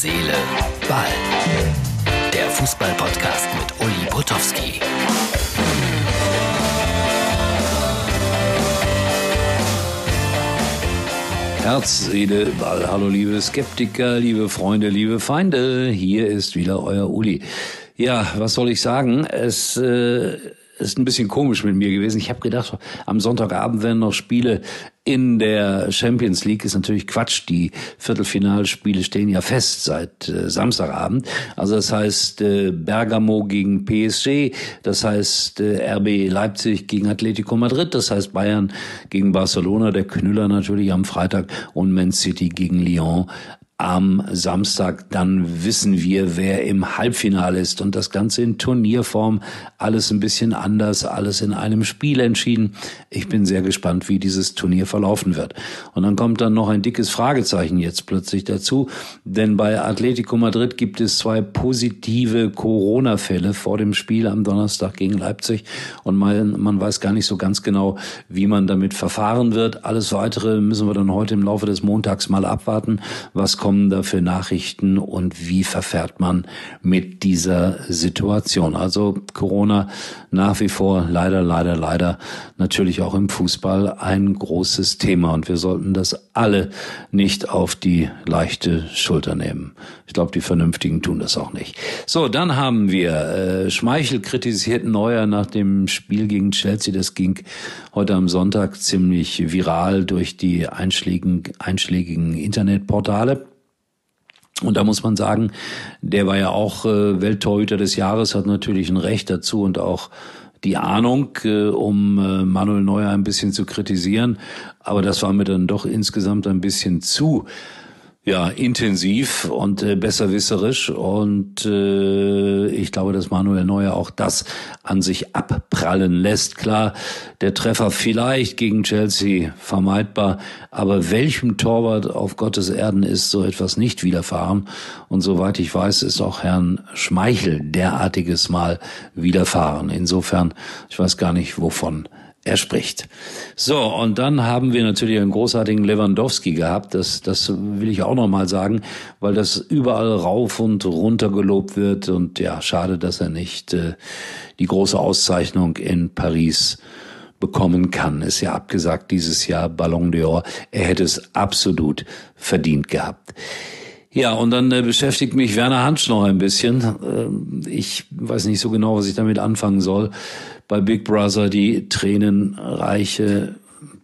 Seele, Ball. Der Fußball-Podcast mit Uli Potowski. Herz, Seele, Ball. Hallo liebe Skeptiker, liebe Freunde, liebe Feinde. Hier ist wieder euer Uli. Ja, was soll ich sagen? Es äh, ist ein bisschen komisch mit mir gewesen. Ich habe gedacht, am Sonntagabend werden noch Spiele in der Champions League. Ist natürlich Quatsch. Die Viertelfinalspiele stehen ja fest seit äh, Samstagabend. Also das heißt äh, Bergamo gegen PSG, das heißt äh, RB Leipzig gegen Atletico Madrid, das heißt Bayern gegen Barcelona, der Knüller natürlich am Freitag und Man City gegen Lyon am Samstag, dann wissen wir, wer im Halbfinale ist und das Ganze in Turnierform, alles ein bisschen anders, alles in einem Spiel entschieden. Ich bin sehr gespannt, wie dieses Turnier verlaufen wird. Und dann kommt dann noch ein dickes Fragezeichen jetzt plötzlich dazu, denn bei Atletico Madrid gibt es zwei positive Corona-Fälle vor dem Spiel am Donnerstag gegen Leipzig und man, man weiß gar nicht so ganz genau, wie man damit verfahren wird. Alles weitere müssen wir dann heute im Laufe des Montags mal abwarten, was kommt kommen da für Nachrichten und wie verfährt man mit dieser Situation? Also Corona nach wie vor leider, leider, leider natürlich auch im Fußball ein großes Thema und wir sollten das alle nicht auf die leichte Schulter nehmen. Ich glaube, die Vernünftigen tun das auch nicht. So, dann haben wir äh, Schmeichel kritisiert Neuer nach dem Spiel gegen Chelsea. Das ging heute am Sonntag ziemlich viral durch die einschlägigen, einschlägigen Internetportale. Und da muss man sagen, der war ja auch äh, Welttorhüter des Jahres, hat natürlich ein Recht dazu und auch die Ahnung, äh, um äh, Manuel Neuer ein bisschen zu kritisieren. Aber das war mir dann doch insgesamt ein bisschen zu ja, intensiv und äh, besserwisserisch. Und äh, ich glaube, dass Manuel Neuer auch das an sich abprallen lässt. Klar, der Treffer vielleicht gegen Chelsea vermeidbar, aber welchem Torwart auf Gottes Erden ist so etwas nicht widerfahren? Und soweit ich weiß, ist auch Herrn Schmeichel derartiges Mal widerfahren. Insofern, ich weiß gar nicht, wovon er spricht. So, und dann haben wir natürlich einen großartigen Lewandowski gehabt. Das, das will ich auch nochmal sagen, weil das überall rauf und runter gelobt wird. Und ja, schade, dass er nicht äh, die große Auszeichnung in Paris bekommen kann. Ist ja abgesagt dieses Jahr Ballon d'Or. Er hätte es absolut verdient gehabt. Ja, und dann äh, beschäftigt mich Werner Hansch noch ein bisschen. Äh, ich weiß nicht so genau, was ich damit anfangen soll bei Big Brother die tränenreiche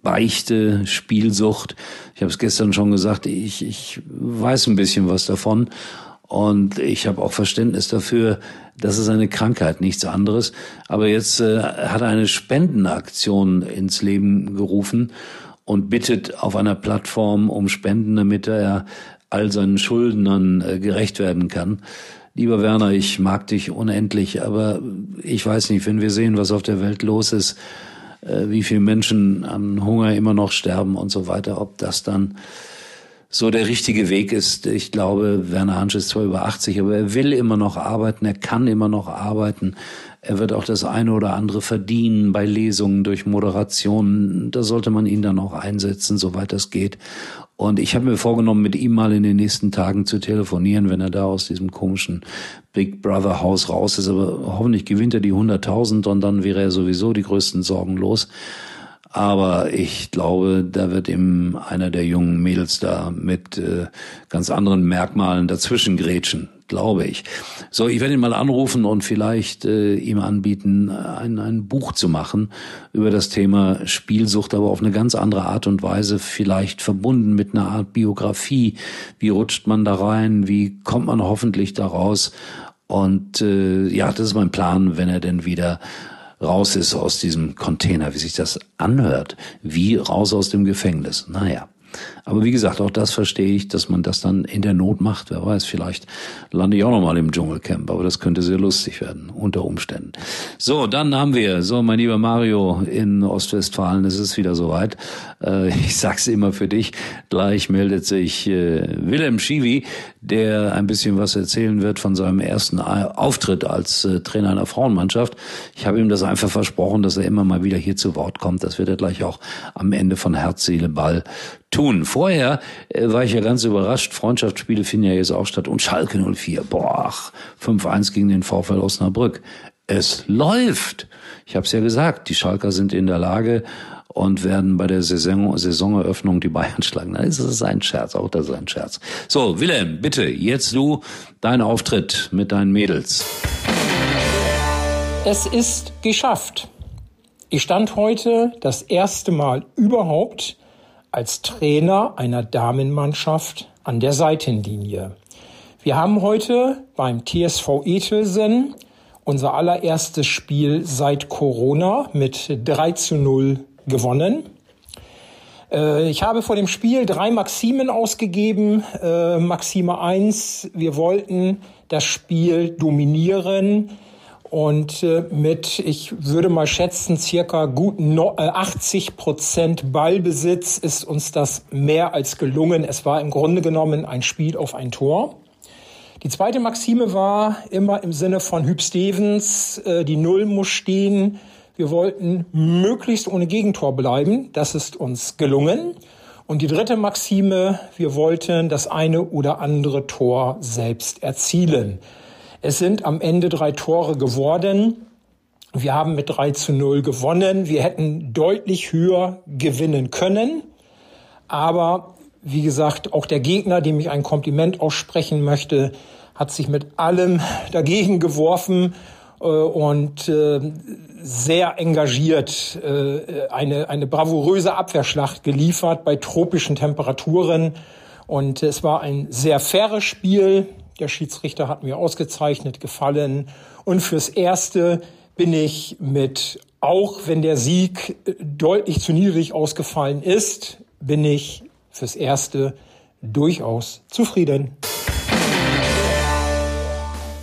Beichte, Spielsucht. Ich habe es gestern schon gesagt, ich, ich weiß ein bisschen was davon. Und ich habe auch Verständnis dafür, das ist eine Krankheit, nichts anderes. Aber jetzt äh, hat er eine Spendenaktion ins Leben gerufen und bittet auf einer Plattform um Spenden, damit er all seinen Schuldnern äh, gerecht werden kann. Lieber Werner, ich mag dich unendlich, aber ich weiß nicht, wenn wir sehen, was auf der Welt los ist, äh, wie viele Menschen an Hunger immer noch sterben und so weiter, ob das dann so der richtige Weg ist. Ich glaube, Werner Hansch ist zwar über 80, aber er will immer noch arbeiten, er kann immer noch arbeiten. Er wird auch das eine oder andere verdienen bei Lesungen durch Moderationen. Da sollte man ihn dann auch einsetzen, soweit das geht. Und ich habe mir vorgenommen, mit ihm mal in den nächsten Tagen zu telefonieren, wenn er da aus diesem komischen Big Brother Haus raus ist. Aber hoffentlich gewinnt er die 100.000 und dann wäre er sowieso die größten Sorgen los. Aber ich glaube, da wird ihm einer der jungen Mädels da mit äh, ganz anderen Merkmalen dazwischen grätschen glaube ich. So, ich werde ihn mal anrufen und vielleicht äh, ihm anbieten, ein, ein Buch zu machen über das Thema Spielsucht, aber auf eine ganz andere Art und Weise, vielleicht verbunden mit einer Art Biografie. Wie rutscht man da rein? Wie kommt man hoffentlich da raus? Und äh, ja, das ist mein Plan, wenn er denn wieder raus ist aus diesem Container, wie sich das anhört, wie raus aus dem Gefängnis. Naja. Aber wie gesagt, auch das verstehe ich, dass man das dann in der Not macht. Wer weiß, vielleicht lande ich auch nochmal im Dschungelcamp, aber das könnte sehr lustig werden, unter Umständen. So, dann haben wir, so mein lieber Mario in Ostwestfalen, es ist wieder soweit. Äh, ich sag's immer für dich, gleich meldet sich äh, Willem Schiwi, der ein bisschen was erzählen wird von seinem ersten Auftritt als äh, Trainer einer Frauenmannschaft. Ich habe ihm das einfach versprochen, dass er immer mal wieder hier zu Wort kommt. Das wird er gleich auch am Ende von Herz, Seele, Ball tun. Vorher äh, war ich ja ganz überrascht. Freundschaftsspiele finden ja jetzt auch statt. Und Schalke 04, boah, 5-1 gegen den VfL Osnabrück. Es läuft. Ich habe es ja gesagt, die Schalker sind in der Lage und werden bei der Saison, Saisoneröffnung die Bayern schlagen. Das ist ein Scherz, auch das ist ein Scherz. So, Wilhelm, bitte, jetzt du, dein Auftritt mit deinen Mädels. Es ist geschafft. Ich stand heute das erste Mal überhaupt als Trainer einer Damenmannschaft an der Seitenlinie. Wir haben heute beim TSV Etelsen unser allererstes Spiel seit Corona mit 3 zu 0 gewonnen. Äh, ich habe vor dem Spiel drei Maximen ausgegeben. Äh, Maxime 1, wir wollten das Spiel dominieren und äh, mit, ich würde mal schätzen, circa gut 80 äh, Prozent Ballbesitz ist uns das mehr als gelungen. Es war im Grunde genommen ein Spiel auf ein Tor. Die zweite Maxime war immer im Sinne von Hüb Stevens, äh, die Null muss stehen. Wir wollten möglichst ohne Gegentor bleiben. Das ist uns gelungen. Und die dritte Maxime, wir wollten das eine oder andere Tor selbst erzielen. Es sind am Ende drei Tore geworden. Wir haben mit 3 zu 0 gewonnen. Wir hätten deutlich höher gewinnen können. Aber wie gesagt, auch der Gegner, dem ich ein Kompliment aussprechen möchte, hat sich mit allem dagegen geworfen äh, und äh, sehr engagiert äh, eine, eine bravouröse Abwehrschlacht geliefert bei tropischen Temperaturen. Und es war ein sehr faires Spiel. Der Schiedsrichter hat mir ausgezeichnet gefallen. Und fürs Erste bin ich mit, auch wenn der Sieg äh, deutlich zu niedrig ausgefallen ist, bin ich fürs Erste durchaus zufrieden.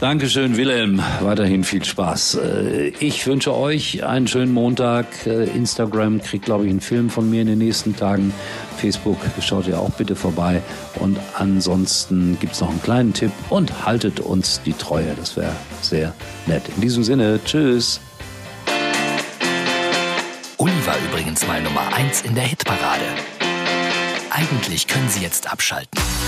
Dankeschön, Wilhelm. Weiterhin viel Spaß. Äh, ich wünsche euch einen schönen Montag. Äh, Instagram kriegt, glaube ich, einen Film von mir in den nächsten Tagen. Facebook schaut ihr auch bitte vorbei. Und ansonsten gibt es noch einen kleinen Tipp und haltet uns die Treue. Das wäre sehr nett. In diesem Sinne, tschüss. Uli war übrigens mal Nummer 1 in der Hitparade. Eigentlich können Sie jetzt abschalten.